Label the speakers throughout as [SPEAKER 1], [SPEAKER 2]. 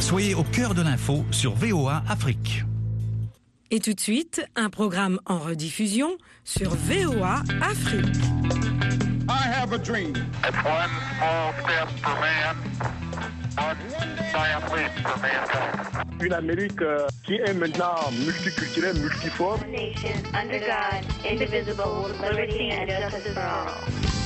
[SPEAKER 1] Soyez au cœur de l'info sur VOA Afrique.
[SPEAKER 2] Et tout de suite, un programme en rediffusion sur VOA Afrique.
[SPEAKER 3] I have a dream.
[SPEAKER 4] It's one small step for man, one giant leap for mankind.
[SPEAKER 3] Une Amérique euh, qui est maintenant multiculturelle, multiforme.
[SPEAKER 5] nation under God, indivisible, liberty and justice for all.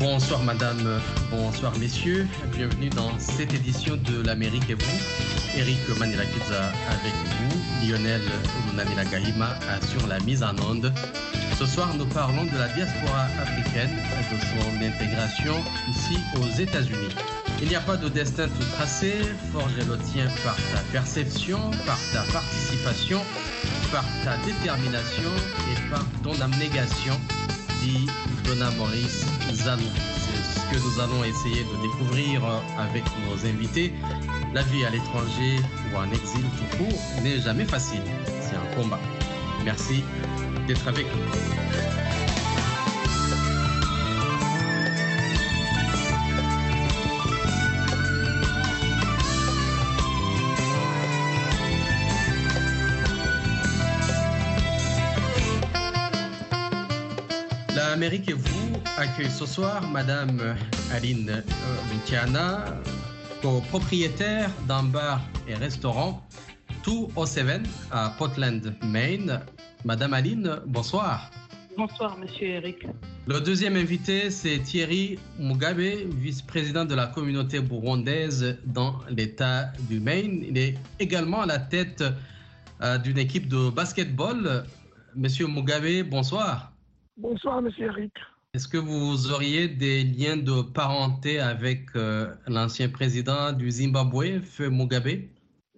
[SPEAKER 6] Bonsoir madame, bonsoir messieurs, bienvenue dans cette édition de l'Amérique et vous. Eric Manilakidza avec vous, Lionel Lunamila Gahima sur la mise en onde. Ce soir, nous parlons de la diaspora africaine et de son intégration ici aux États-Unis. Il n'y a pas de destin tout tracé, forge le tien par ta perception, par ta participation, par ta détermination et par ton abnégation, Donna Maurice. C'est ce que nous allons essayer de découvrir avec nos invités. La vie à l'étranger ou en exil tout court n'est jamais facile. C'est un combat. Merci d'être avec nous. Et vous accueille ce soir Madame Aline Luciana, copropriétaire d'un bar et restaurant 207 à Portland, Maine. Madame Aline, bonsoir.
[SPEAKER 7] Bonsoir, monsieur Eric.
[SPEAKER 6] Le deuxième invité, c'est Thierry Mugabe, vice-président de la communauté burundaise dans l'État du Maine. Il est également à la tête euh, d'une équipe de basketball. Monsieur Mugabe, bonsoir.
[SPEAKER 8] Bonsoir, monsieur Eric.
[SPEAKER 6] Est-ce que vous auriez des liens de parenté avec euh, l'ancien président du Zimbabwe, Feu Mugabe?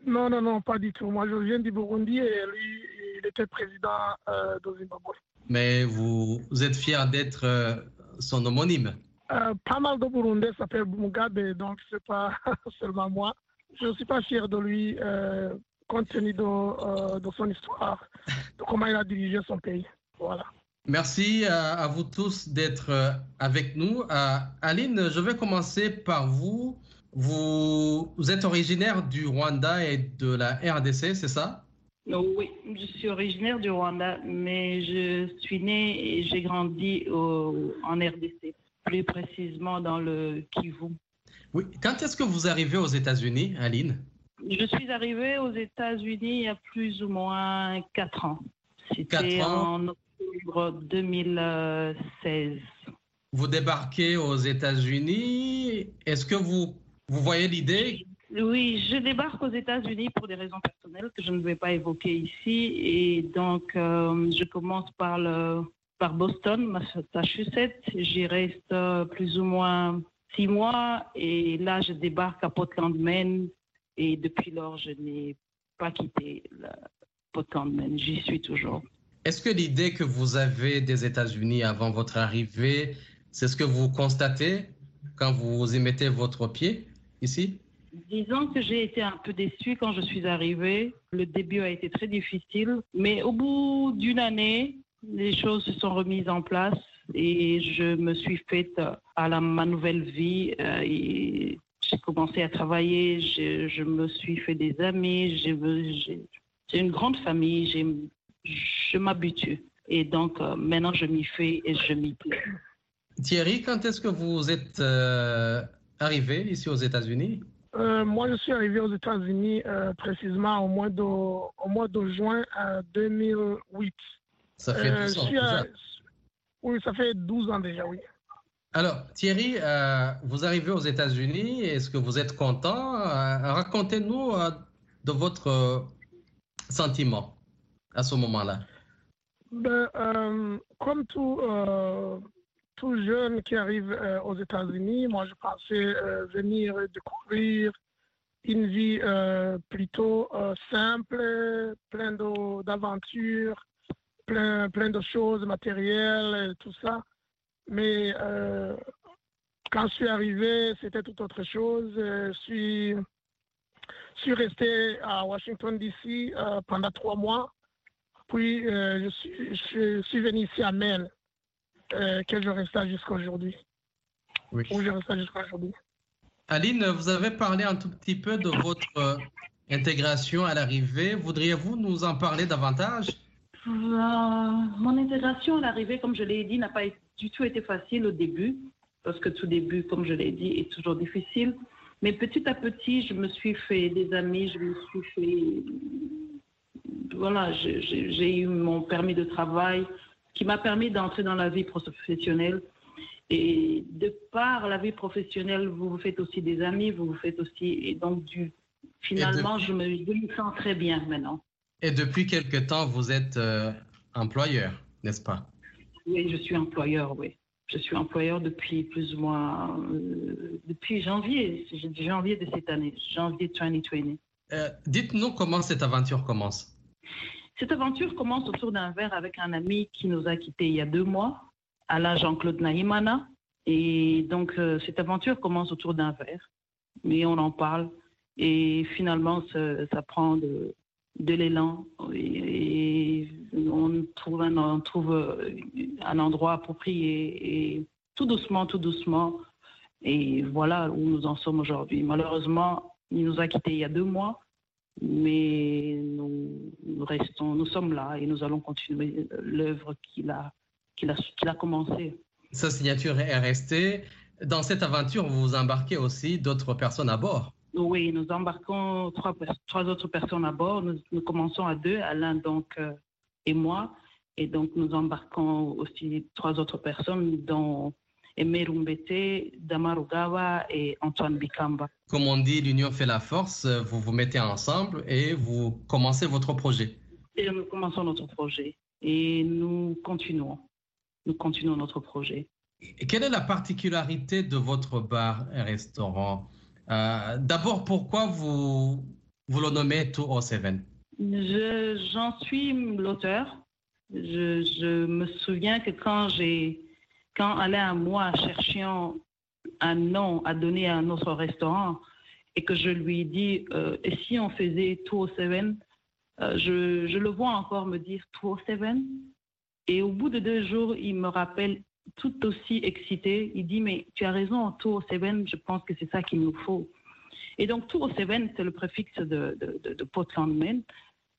[SPEAKER 8] Non, non, non, pas du tout. Moi, je viens du Burundi et lui, il était président euh, du Zimbabwe.
[SPEAKER 6] Mais vous, vous êtes fier d'être euh, son homonyme?
[SPEAKER 8] Pas mal de Burundais s'appellent Mugabe, donc c'est pas seulement moi. Je ne suis pas fier de lui compte tenu de, de son histoire, de comment il a dirigé son pays. Voilà.
[SPEAKER 6] Merci à, à vous tous d'être euh, avec nous. Euh, Aline, je vais commencer par vous. vous. Vous êtes originaire du Rwanda et de la RDC, c'est ça?
[SPEAKER 7] Oh oui, je suis originaire du Rwanda, mais je suis née et j'ai grandi au- en RDC, plus précisément dans le Kivu.
[SPEAKER 6] Oui. Quand est-ce que vous arrivez aux États-Unis, Aline?
[SPEAKER 7] Je suis arrivée aux États-Unis il y a plus ou moins quatre ans.
[SPEAKER 6] Ans.
[SPEAKER 7] En octobre 2016.
[SPEAKER 6] Vous débarquez aux États-Unis. Est-ce que vous, vous voyez l'idée?
[SPEAKER 7] Oui, je débarque aux États-Unis pour des raisons personnelles que je ne vais pas évoquer ici. Et donc, euh, je commence par, le, par Boston, Massachusetts. J'y reste plus ou moins six mois. Et là, je débarque à Portland, Maine. Et depuis lors, je n'ai pas quitté la Portland, Maine. J'y suis toujours.
[SPEAKER 6] Est-ce que l'idée que vous avez des États-Unis avant votre arrivée, c'est ce que vous constatez quand vous y mettez votre pied ici?
[SPEAKER 7] Disons que j'ai été un peu déçue quand je suis arrivée. Le début a été très difficile, mais au bout d'une année, les choses se sont remises en place et je me suis faite à la, ma nouvelle vie. euh, j'ai commencé à travailler, je, je me suis fait des amis, j'ai une grande famille, j'ai- je m'habitue. Et donc euh, maintenant, je m'y fais et je m'y plais.
[SPEAKER 6] Thierry, quand est-ce que vous êtes euh, arrivé ici aux États-Unis?
[SPEAKER 8] Euh, moi, je suis arrivé aux États-Unis euh, précisément au mois de, au mois de juin euh, 2008.
[SPEAKER 6] Ça fait
[SPEAKER 8] Euh,
[SPEAKER 6] 12
[SPEAKER 8] je
[SPEAKER 6] ans déjà.
[SPEAKER 8] Oui, ça fait 12 ans déjà, oui.
[SPEAKER 6] Alors, Thierry, euh, vous arrivez aux États-Unis. Est-ce que vous êtes content? Euh, Racontez-nous euh, de votre sentiment à ce moment-là.
[SPEAKER 8] Ben, euh, comme tout, euh, tout jeune qui arrive euh, aux États-Unis, moi je pensais venir découvrir une vie plutôt simple, plein de- d'aventures, plein, plein de choses matérielles tout ça. Mais quand je suis arrivé, c'était tout autre chose. Je suis, je suis resté à Washington, D.C. pendant trois mois. Puis, euh, je, suis, je suis venu ici à Maine, euh, que je reste jusqu'à aujourd'hui.
[SPEAKER 6] Oui.
[SPEAKER 8] Où je reste jusqu'à aujourd'hui.
[SPEAKER 6] Aline, vous avez parlé un tout petit peu de votre euh, intégration à l'arrivée. Voudriez-vous nous en parler davantage?
[SPEAKER 7] Euh, mon intégration à l'arrivée, comme je l'ai dit, n'a pas du tout été facile au début, parce que tout début, comme je l'ai dit, est toujours difficile. Mais petit à petit, je me suis fait des amis, je me suis fait. Voilà, j'ai- eu mon permis de travail qui m'a permis d'entrer dans la vie professionnelle. Et de par la vie professionnelle, vous vous faites aussi des amis, vous vous faites aussi. Et donc, du, finalement, je me, je me sens très bien maintenant.
[SPEAKER 6] Et depuis quelque temps, vous êtes euh, employeur, n'est-ce pas?
[SPEAKER 7] Oui, je suis employeur, oui. Je suis employeur depuis plus ou moins, euh, depuis janvier, janvier de cette année, janvier 2020.
[SPEAKER 6] Euh, Dites-nous comment cette aventure commence.
[SPEAKER 7] Cette aventure commence autour d'un verre avec un ami qui nous a quittés il y a deux mois, Alain Jean-Claude Nahimana. Et donc, euh, cette aventure commence autour d'un verre. Mais on en parle. Et finalement, ça, prend de, l'élan. Et, et on trouve, un, on trouve euh, un endroit approprié. Et tout doucement, tout doucement. Et voilà où nous en sommes aujourd'hui. Malheureusement, il nous a quittés il y a deux mois mais nous, nous restons, nous sommes là et nous allons continuer l'œuvre qu'il a, qu'il a, qu'il a commencée.
[SPEAKER 6] Sa signature est restée. Dans cette aventure, vous embarquez aussi d'autres personnes à bord.
[SPEAKER 7] Oui, nous embarquons trois, trois autres personnes à bord. Nous, nous commençons à deux, Alain donc euh, et moi, et donc nous embarquons aussi trois autres personnes, dont Aimé Rumbete, Damarugawa et Antoine Bikamba.
[SPEAKER 6] Comme on dit, l'union fait la force. Vous vous mettez ensemble et vous commencez votre projet.
[SPEAKER 7] Et nous commençons notre projet et nous continuons. Nous continuons notre projet.
[SPEAKER 6] Et quelle est la particularité de votre bar et restaurant? Euh, D'abord, pourquoi vous, vous le nommez 207
[SPEAKER 7] Je- J'en suis l'auteur. Je, je me souviens que quand j'ai, quand Alain et moi cherchions un nom à donner à notre restaurant et que je lui dit, euh, et si on faisait 207, euh, je, je le vois encore me dire 207. Et au bout de deux jours, il me rappelle tout aussi excité. Il dit, mais tu as raison, 207, je pense que c'est ça qu'il nous faut. Et donc, 207, c'est le préfixe de, de, de, de Portland, Maine.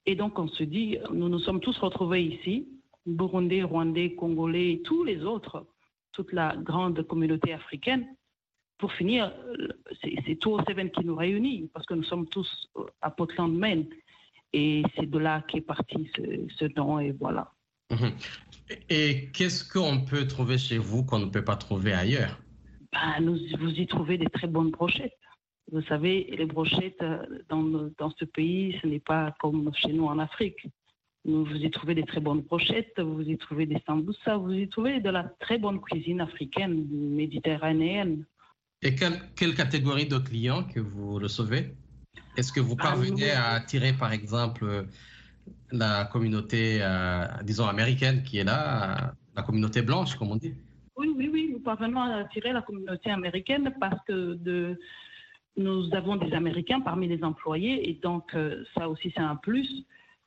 [SPEAKER 7] Et donc, on se dit, nous nous sommes tous retrouvés ici, Burundais, Rwandais, Congolais, et tous les autres, toute la grande communauté africaine. Pour finir, c'est c'est 207 qui nous réunit, parce que nous sommes tous à Portland, Maine. Et c'est de là qu'est parti ce, ce nom, et voilà.
[SPEAKER 6] Mhm. Et qu'est-ce qu'on peut trouver chez vous qu'on ne peut pas trouver ailleurs?
[SPEAKER 7] Ben, nous, vous y trouvez des très bonnes brochettes. Vous savez, les brochettes euh, dans, dans ce pays, ce n'est pas comme chez nous en Afrique. Vous y trouvez des très bonnes brochettes, vous y trouvez des sambusa, vous y trouvez de la très bonne cuisine africaine, méditerranéenne.
[SPEAKER 6] Et quelle, quelle catégorie de clients que vous recevez? Est-ce que vous
[SPEAKER 7] Ah,
[SPEAKER 6] parvenez à attirer, par exemple, la communauté, euh, disons, américaine qui est là, euh, la communauté blanche, comme on dit?
[SPEAKER 7] Oui, oui, oui, nous parvenons à attirer la communauté américaine parce que de, nous avons des Américains parmi les employés et donc euh, ça aussi c'est un plus.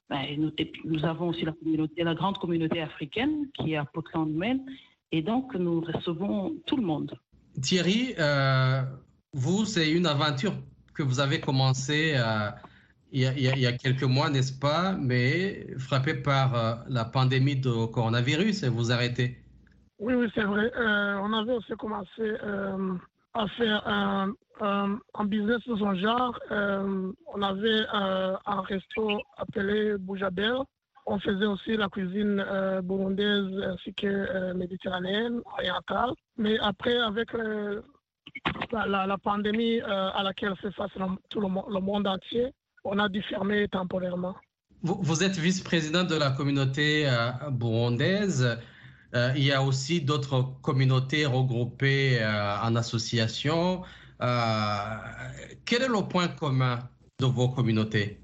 [SPEAKER 7] Ben, nous, avons aussi la communauté, la grande communauté africaine qui est à Portland, Maine et donc nous recevons tout le monde.
[SPEAKER 6] Thierry, euh, vous, c'est une aventure que vous avez commencée euh, il, y a, il y a- il y a quelques mois, n'est-ce pas? Mais frappé par euh, la pandémie de coronavirus et vous arrêtez.
[SPEAKER 8] Oui, oui, c'est vrai. Euh, on avait aussi commencé euh, à faire un, un- business de son genre. Euh, on avait euh, un resto appelé Boujabel. On faisait aussi la cuisine euh, burundaise ainsi que méditerranéenne, orientale. Mais après, avec la, pandémie à laquelle fait face le- tout le, mo- le monde entier, on a dû fermer temporairement.
[SPEAKER 6] Vous, êtes vice-président de la communauté burundaise. Euh, il y a aussi d'autres communautés regroupées euh, en association. Euh, quel est le point commun de vos communautés?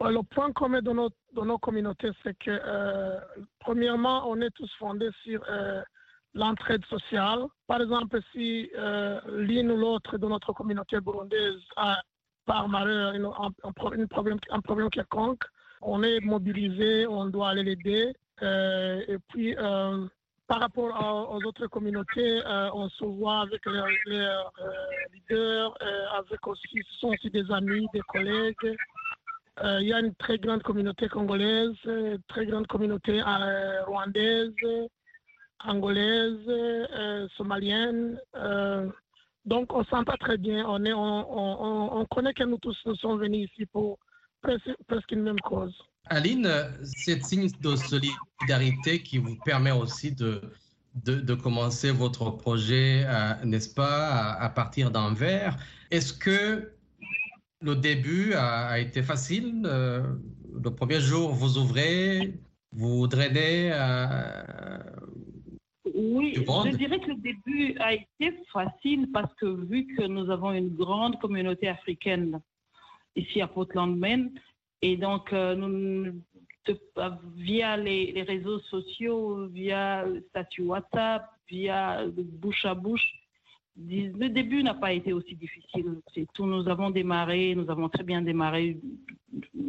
[SPEAKER 8] Le point commun de nos, de nos communautés, c'est que, premièrement, on est tous fondés sur l'entraide sociale. Par exemple, si l'une ou l'autre de notre communauté burundaise a, par malheur, un, problème, un problème quelconque, on est mobilisé, on doit aller l'aider. Euh, et puis, euh, par rapport aux autres communautés, euh, on se voit avec les, leaders, avec aussi, ce sont aussi des amis, des collègues. Il y a une très grande communauté congolaise, très grande communauté rwandaise, angolaise, somalienne. donc on s'entend très bien. On connaît que nous tous nous sommes venus ici pour presque, presque une même cause.
[SPEAKER 6] Aline, c'est signe de solidarité qui vous permet aussi de, de, de commencer votre projet, euh, n'est-ce pas, à, à partir d'Anvers. Est-ce que le début a, a été facile euh, Le premier jour, vous ouvrez, vous drainez euh,
[SPEAKER 7] Oui, je dirais que le début a été facile parce que vu que nous avons une grande communauté africaine ici à Portland, Maine, et donc euh, de- via les, réseaux sociaux, via statut WhatsApp, via bouche à bouche, le début n'a pas été aussi difficile. Tout. Nous avons démarré, nous avons très bien démarré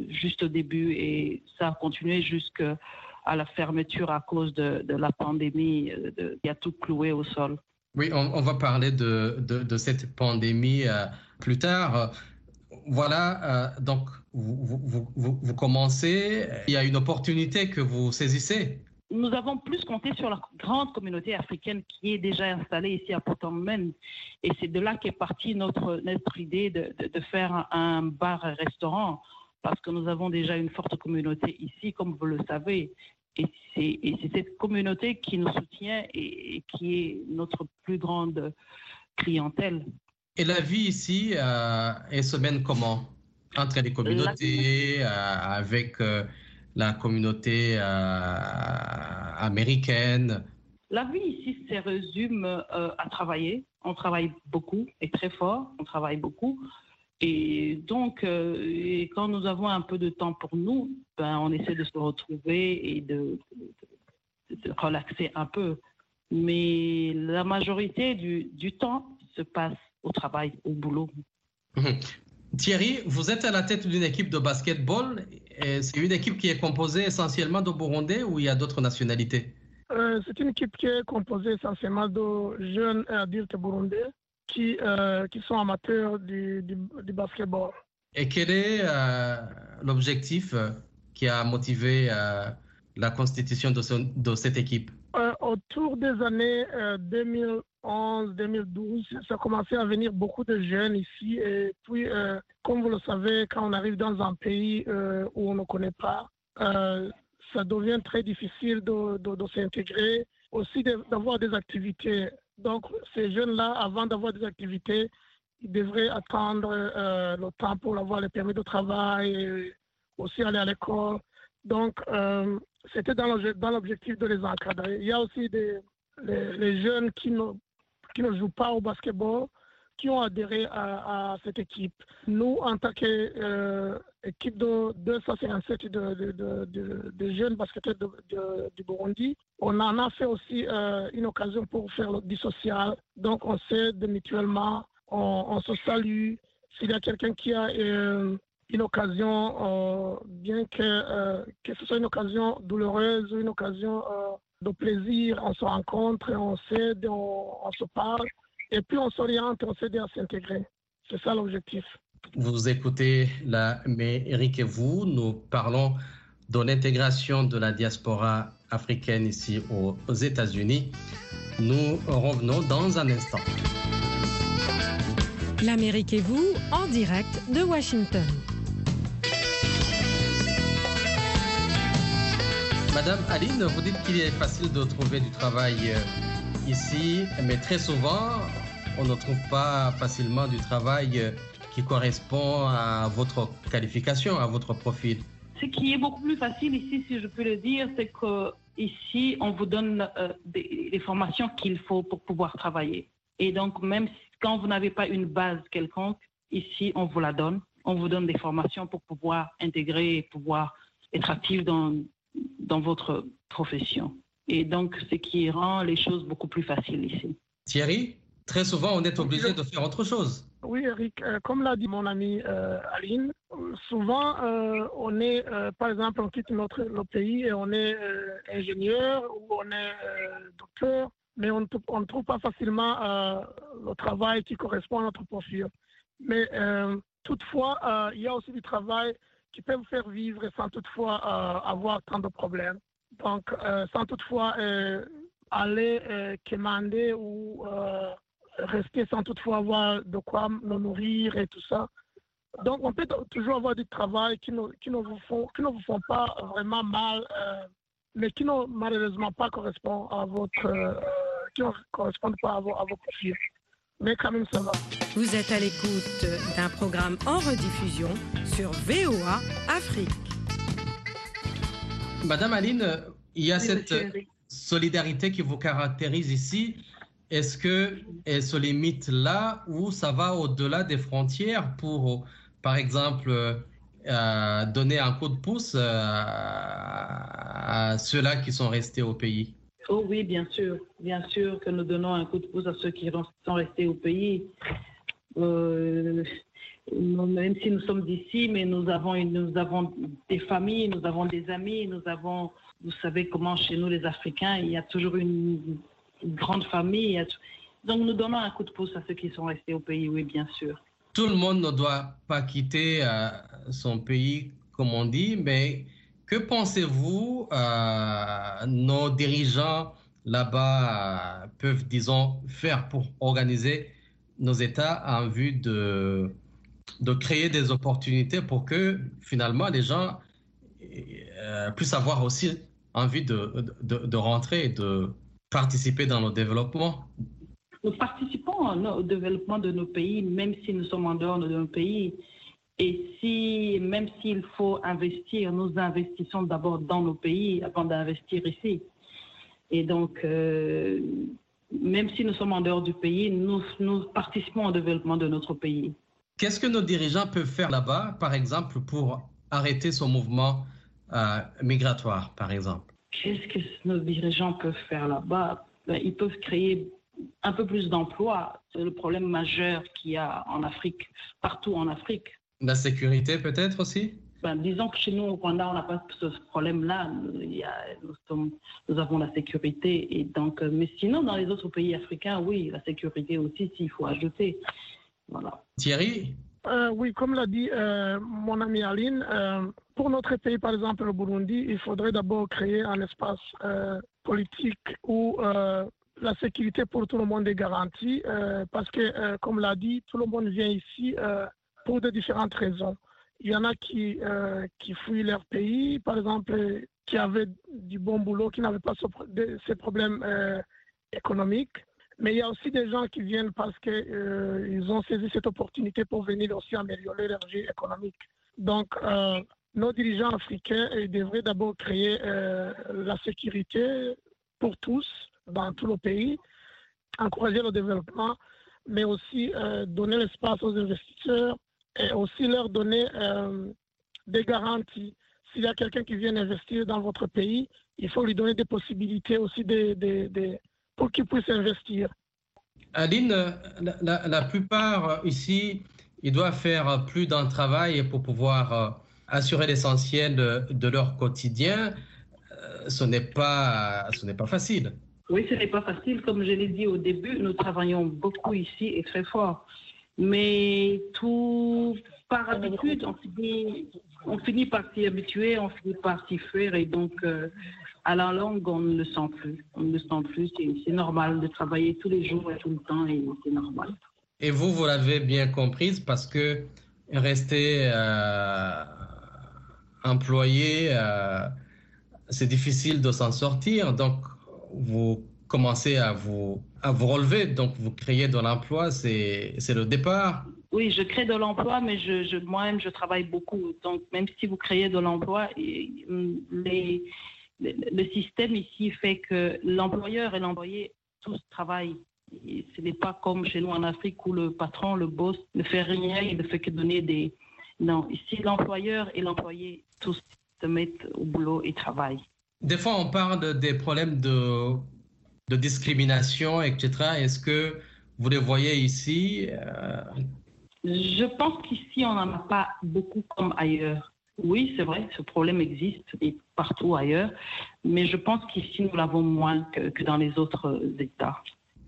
[SPEAKER 7] juste au début et ça a continué jusqu'à la fermeture à cause de, la pandémie euh, de- qui a tout cloué au sol.
[SPEAKER 6] Oui, on, va parler de, cette pandémie euh, plus tard. Voilà, euh, donc vous, commencez, il y a une opportunité que vous saisissez.
[SPEAKER 7] Nous avons plus compté sur la grande communauté africaine qui est déjà installée ici à Maine. Et c'est de là qu'est partie notre, notre idée de, de- faire un, bar-restaurant parce que nous avons déjà une forte communauté ici, comme vous le savez. Et c'est et c'est cette communauté qui nous soutient et qui est notre plus grande clientèle.
[SPEAKER 6] Et la vie ici euh, est se mène comment? Entre les communautés, euh, avec euh, la communauté américaine?
[SPEAKER 7] La vie ici se résume à travailler. On travaille beaucoup et très fort. On travaille beaucoup. Et donc, quand nous avons un peu de temps pour nous, ben, on essaie de se retrouver et de, de- de relaxer un peu. Mais la majorité du, du temps se passe au travail, au boulot.
[SPEAKER 6] Mhm. Thierry, vous êtes à la tête d'une équipe de basketball. et C'est une équipe qui est composée essentiellement de Burundais ou il y a d'autres nationalités?
[SPEAKER 8] Euh, c'est une équipe qui est composée essentiellement de jeunes et adultes burundais qui, euh, qui sont amateurs du, du, du basketball.
[SPEAKER 6] Et quel est euh, l'objectif qui a motivé euh, la constitution de, ce- de cette équipe?
[SPEAKER 8] Euh, autour des années 2011-2012, ça a commencé à venir beaucoup de jeunes ici. Et puis, euh, comme vous le savez, quand on arrive dans un pays euh, où on ne connaît pas, euh, ça devient très difficile de, s'intégrer, aussi d'avoir des activités. Donc, ces jeunes-là, avant d'avoir des activités, ils devraient attendre euh, le temps pour avoir le permis de travail, aussi aller à l'école. Donc, euh, c'était dans l'obje- dans l'objectif de les encadrer. Il y a aussi des, les, jeunes qui ne, jouent pas au basketball, qui ont adhéré à, cette équipe. Nous, en tant qu'équipe de 257 de, de, de, jeunes basketteurs du Burundi, on en a fait aussi euh, une occasion pour faire du social. Donc, on s'aide mutuellement, on, on se salue. S'il y a quelqu'un qui a euh, une occasion, euh, bien que, euh, que ce soit une occasion douloureuse ou une occasion euh, de plaisir, on se rencontre, on s'aide, on, on se parle, et puis on s'oriente, on s'aide à s'intégrer. C'est ça l'objectif.
[SPEAKER 6] Vous écoutez la mais Eric et vous, nous parlons de l'intégration de la diaspora africaine ici aux, aux États-Unis. Nous revenons dans un instant.
[SPEAKER 2] L'Amérique et vous, en direct de Washington.
[SPEAKER 6] Madame Aline, vous dites qu'il est facile de trouver du travail euh, ici, mais très souvent, on ne trouve pas facilement du travail euh, qui correspond à votre qualification, à votre profil.
[SPEAKER 7] Ce qui est beaucoup plus facile ici, si je peux le dire, c'est que ici, on vous donne euh, les formations qu'il faut pour pouvoir travailler. Et donc, même quand vous n'avez pas une base quelconque, ici, on vous la donne. On vous donne des formations pour pouvoir intégrer et pouvoir être actif dans, dans votre profession. Et donc, ce qui rend les choses beaucoup plus faciles ici.
[SPEAKER 6] Thierry, très souvent, on est obligé de faire autre chose.
[SPEAKER 8] Oui, Eric, euh, comme l'a dit mon ami euh, Aline, souvent, euh, on est, euh, par exemple, on quitte notre, notre pays et on est euh, ingénieur ou on est euh, docteur, mais on ne trou- on ne trouve pas facilement euh, le travail qui correspond à notre profil. Mais euh, toutefois, euh, il y a aussi du travail qui peut vous faire vivre sans toutefois euh, avoir tant de problèmes. Donc, euh, sans toutefois euh, aller commander ou rester sans toutefois avoir de quoi nous nourrir et tout ça. Donc, on peut toujours avoir du travail qui ne, qui ne, vous, font, qui ne font pas vraiment mal, mais qui ne malheureusement pas correspond à votre, qui ne correspondent pas à vos, à vos profils. Mais quand même, ça va.
[SPEAKER 2] Vous êtes à l'écoute d'un programme en rediffusion sur VOA Afrique.
[SPEAKER 6] Madame Aline, il y a
[SPEAKER 7] Oui,
[SPEAKER 6] cette solidarité qui vous caractérise ici. Est-ce que elle se limite là ou ça va au-delà des frontières pour, par exemple, euh, donner un coup de pouce euh, à ceux-là qui sont restés au pays?
[SPEAKER 7] Oh oui, bien sûr. Bien sûr que nous donnons un coup de pouce à ceux qui sont restés au pays. Euh, même si nous sommes d'ici, mais nous avons, nous avons des familles, nous avons des amis, nous avons, vous savez comment chez nous les Africains, il y a toujours une, grande famille. donc nous donnons un coup de pouce à ceux qui sont restés au pays, oui, bien sûr.
[SPEAKER 6] Tout le monde ne doit pas quitter euh, son pays, comme on dit, mais que pensez-vous euh, nos dirigeants là-bas euh, peuvent, disons, faire pour organiser nos États en vue de, de créer des opportunités pour que finalement les gens euh, puissent avoir aussi envie de, de, rentrer et de participer dans le développement
[SPEAKER 7] Nous participons au développement de nos pays, même si nous sommes en dehors de nos pays. Et si, même s'il faut investir, nous investissons d'abord dans nos pays avant d'investir ici. Et donc, euh, même si nous sommes en dehors du pays, nous participons au développement de notre pays.
[SPEAKER 6] Qu'est-ce que nos dirigeants peuvent faire là-bas, par exemple, pour arrêter ce mouvement euh, migratoire, par exemple?
[SPEAKER 7] Qu'est-ce que nos dirigeants peuvent faire là-bas? Ben, Ils peuvent créer un peu plus d'emplois. C'est le problème majeur qu'il y a en Afrique, partout en Afrique.
[SPEAKER 6] La sécurité peut-être aussi?
[SPEAKER 7] Ben, disons que chez nous, au Rwanda, on n'a pas ce problème-là. Nous avons la sécurité. Et donc, euh, mais sinon, dans les autres pays africains, oui, la sécurité aussi, s'il faut ajouter. Voilà.
[SPEAKER 6] Thierry
[SPEAKER 8] Euh, oui, comme l'a dit euh, mon ami Aline, euh, pour notre pays, par exemple le Burundi, il faudrait d'abord créer un espace euh, politique où euh, la sécurité pour tout le monde est garantie, euh, parce que, euh, comme l'a dit, tout le monde vient ici euh, pour de différentes raisons. Il y en a qui, euh, qui fuient leur pays, par exemple, qui avaient du bon boulot, qui n'avaient pas ce pro- de- ces problèmes euh, économiques. Mais il y a aussi des gens qui viennent parce qu'ils ont saisi cette opportunité pour venir aussi améliorer leur vie économique. Donc, euh, nos dirigeants africains ils devraient d'abord créer euh, la sécurité pour tous dans tout le pays, encourager le développement, mais aussi euh, donner l'espace aux investisseurs et aussi leur donner euh, des garanties. S'il y a quelqu'un qui vient investir dans votre pays, il faut lui donner des possibilités aussi de, de- de- pour qu'il puisse investir.
[SPEAKER 6] Aline, la, la- la plupart ici, ils doivent faire plus d'un travail pour pouvoir euh, assurer l'essentiel de, de leur quotidien. Euh, ce n'est pas, ce n'est pas facile.
[SPEAKER 7] Oui, ce n'est pas facile. Comme je l'ai dit au début, nous travaillons beaucoup ici et très fort. Mais tout par habitude, on finit, on finit par s'y habituer, on finit par s'y faire. Et donc, euh, à la longue, on ne le sent plus. On ne le sent plus. C'est normal de travailler tous les jours et tout le temps et c'est normal.
[SPEAKER 6] Et vous, vous l'avez bien comprise parce que rester euh, employé, euh, c'est difficile de s'en sortir. Donc, vous commencez à vous, à vous relever. Donc, vous créez de l'emploi, c'est le départ.
[SPEAKER 7] Oui, je crée de l'emploi, mais je, je- moi-même, je travaille beaucoup. Donc, même si vous créez de l'emploi, hum, les- le, système ici fait que l'employeur et l'employé tous travaillent. Et ce n'est pas comme chez nous en Afrique où le patron, le boss, ne fait rien, il ne fait que donner des... Non, ici, l'employeur et l'employé, tous se mettent au boulot et travaillent.
[SPEAKER 6] Des fois, on parle de- des problèmes de, de discrimination, etc. Est-ce que vous les voyez ici euh,
[SPEAKER 7] Je pense qu'ici, on n'en a pas beaucoup comme ailleurs. Oui, c'est vrai, ce problème existe et partout ailleurs, mais je pense qu'ici, nous l'avons moins que, que dans les autres euh, États.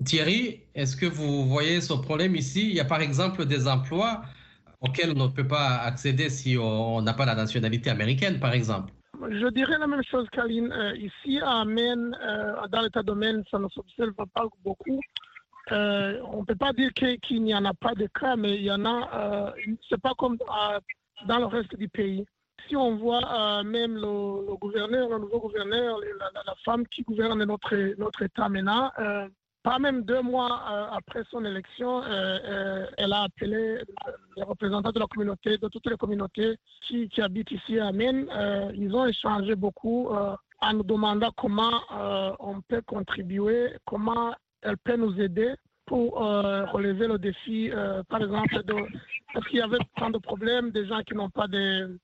[SPEAKER 6] Thierry, est-ce que vous voyez ce problème ici? Il y a par exemple des emplois auxquels on ne peut pas accéder si on n'a pas la nationalité américaine, par exemple.
[SPEAKER 8] Je dirais la même chose qu'Aline. Euh, ici, à Amen, euh, dans l'état domaine, ça ne s'observe pas beaucoup. Euh, on ne peut pas dire qu'il n'y en a pas de cas, mais il y en a. Euh, c'est pas comme euh, dans le reste du pays. Si on voit euh, même le, gouverneur, le nouveau gouverneur, la, femme qui gouverne notre, notre État maintenant, euh, pas même deux mois euh, après son élection, elle a appelé les représentants de la communauté, de toutes les communautés qui, habitent ici à. Euh, ils ont échangé beaucoup en nous demandant comment on peut contribuer, comment elle peut nous aider pour relever le défi, par exemple, parce qu'il y avait tant de problèmes, des gens qui n'ont pas de,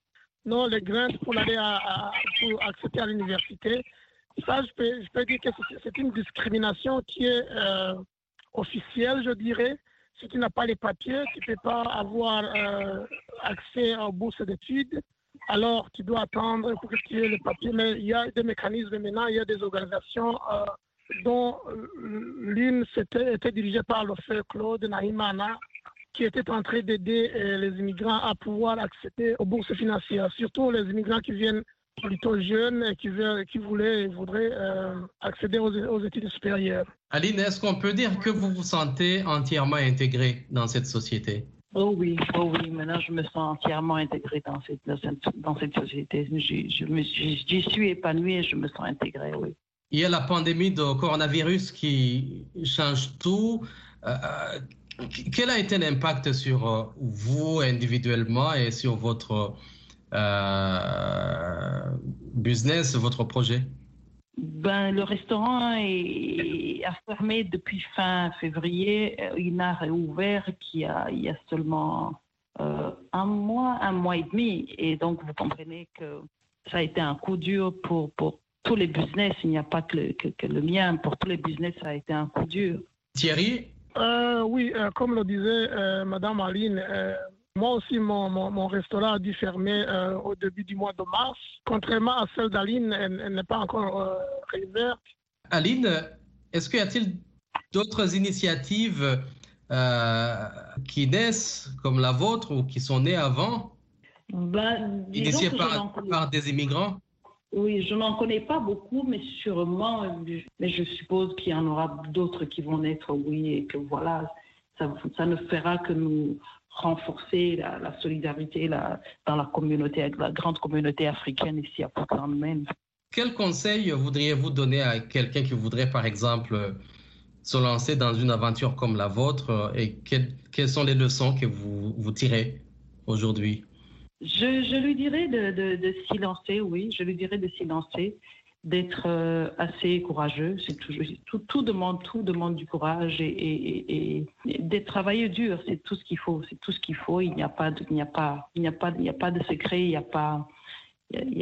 [SPEAKER 8] non, les grades pour aller à, pour accéder à l'université. Ça, je peux, je peux dire que c'est- une discrimination qui est euh, officielle, je dirais. Si tu n'as pas les papiers, tu ne peux pas avoir euh, accès aux bourses d'études. Alors, tu dois attendre pour que tu aies les papiers. Mais il y a des mécanismes maintenant, il y a des organisations euh, dont l'une c'était- était dirigée par le frère Claude Nahimana, qui était en train d'aider euh, les immigrants à pouvoir accéder aux bourses financières, surtout les immigrants qui viennent plutôt jeunes et qui, veulent- qui voulaient et voudraient euh, accéder aux, aux études supérieures.
[SPEAKER 6] Aline, est-ce qu'on peut dire que vous vous sentez entièrement intégré dans cette société?
[SPEAKER 7] Oh oui, oh oui, maintenant je me sens entièrement intégrée dans cette, dans cette, dans cette société. J'y je me suis- j'y suis épanouie et je me sens intégrée, oui.
[SPEAKER 6] Il y a la pandémie de coronavirus qui change tout. Euh, quel a été l'impact sur euh, vous individuellement et sur votre euh, business, votre projet?
[SPEAKER 7] Ben, le restaurant est, a fermé depuis fin février. Euh, Il n'a réouvert qu'il y a, il y a seulement euh, un mois, un mois et demi. Et donc, vous comprenez que ça a été un coup dur pour, pour tous les business. Il n'y a pas que le, que, que le mien. Pour tous les business, ça a été un coup dur.
[SPEAKER 6] Thierry,
[SPEAKER 8] Euh, oui, euh, comme le disait euh, Madame Aline, euh, moi aussi, mon, mon, mon restaurant a dû fermer euh, au début du mois de mars. Contrairement à celle d'Aline, elle, elle n'est pas encore euh, réouverte.
[SPEAKER 6] Aline, est-ce qu'il y a-t-il d'autres initiatives euh, qui naissent comme la vôtre ou qui sont nées avant,
[SPEAKER 7] Ben,
[SPEAKER 6] initiées par des immigrants?
[SPEAKER 7] Oui, je n'en connais pas beaucoup, mais sûrement, euh, mais je suppose qu'il y en aura d'autres qui vont naître, oui, et que voilà, ça, ça ne fera que nous renforcer la, solidarité la- dans la communauté, la grande communauté africaine ici à Portland.
[SPEAKER 6] Quel conseil voudriez-vous donner à quelqu'un qui voudrait, par exemple, se lancer dans une aventure comme la vôtre et quelles, quelles sont les leçons que vous, vous tirez aujourd'hui?
[SPEAKER 7] Je, lui dirais de, de, de s'y lancer, oui, je lui dirais de s'y lancer, d'être euh, assez courageux. Tout, tout demande, tout du courage et, et, de travailler dur. C'est tout ce qu'il faut. C'est tout ce qu'il faut. Il n'y a pas, de, a a a pas de secret. Il n'y a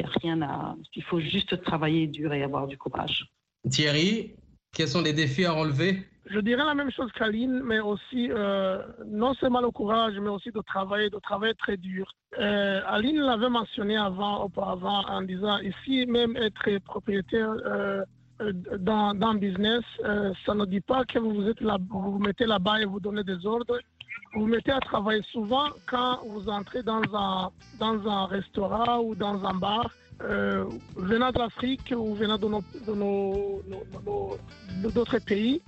[SPEAKER 7] a rien à. Il faut juste travailler dur et avoir du courage.
[SPEAKER 6] Thierry, quels sont les défis à relever?
[SPEAKER 8] Je dirais la même chose qu'Aline, mais aussi euh, non seulement le courage, mais aussi de travailler, de travailler très dur. Euh, Aline l'avait mentionné avant, auparavant, en disant ici même être propriétaire euh, euh, dans, dans business, ça ne dit pas que vous êtes là, vous mettez là-bas et vous donnez des ordres. Vous vous mettez à travailler souvent quand vous entrez dans un, dans un restaurant ou dans un bar. Euh, venant de l'Afrique ou venant de nos- d'autres pays,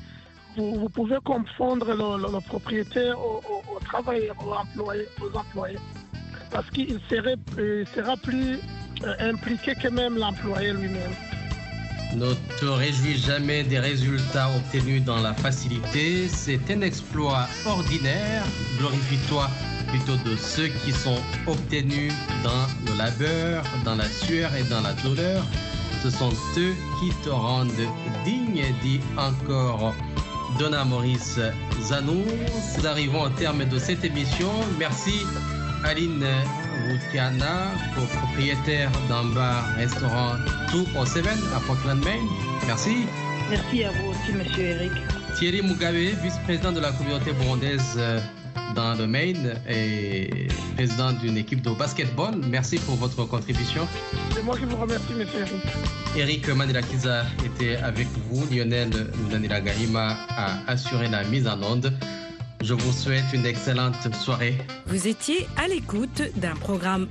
[SPEAKER 8] vous, pouvez confondre le, propriétaire au, travailleur, aux employés, aux employés. Parce qu'il euh, sera plus euh, impliqué que même l'employé lui-même.
[SPEAKER 6] Ne te réjouis jamais des résultats obtenus dans la facilité. C'est un exploit ordinaire. Glorifie-toi plutôt de ceux qui sont obtenus dans le labeur, dans la sueur et dans la douleur. Ce sont eux qui te rendent digne, dit encore Donna Maurice Zanou. Nous arrivons au terme de cette émission. Merci Aline Routiana, copropriétaire d'un bar-restaurant Tout au Seven à Portland, Maine. Merci.
[SPEAKER 7] Merci à vous aussi, Monsieur Eric.
[SPEAKER 6] Thierry Mugabe, vice-président de la communauté burundaise euh, dans le Maine et président d'une équipe de basketball. Merci pour votre contribution.
[SPEAKER 8] C'est moi qui vous remercie, monsieur Eric.
[SPEAKER 6] Eric Manilakiza était avec vous. Lionel Nanila Gahima a assuré la mise en onde. Je vous souhaite une excellente soirée.
[SPEAKER 2] Vous étiez à l'écoute d'un programme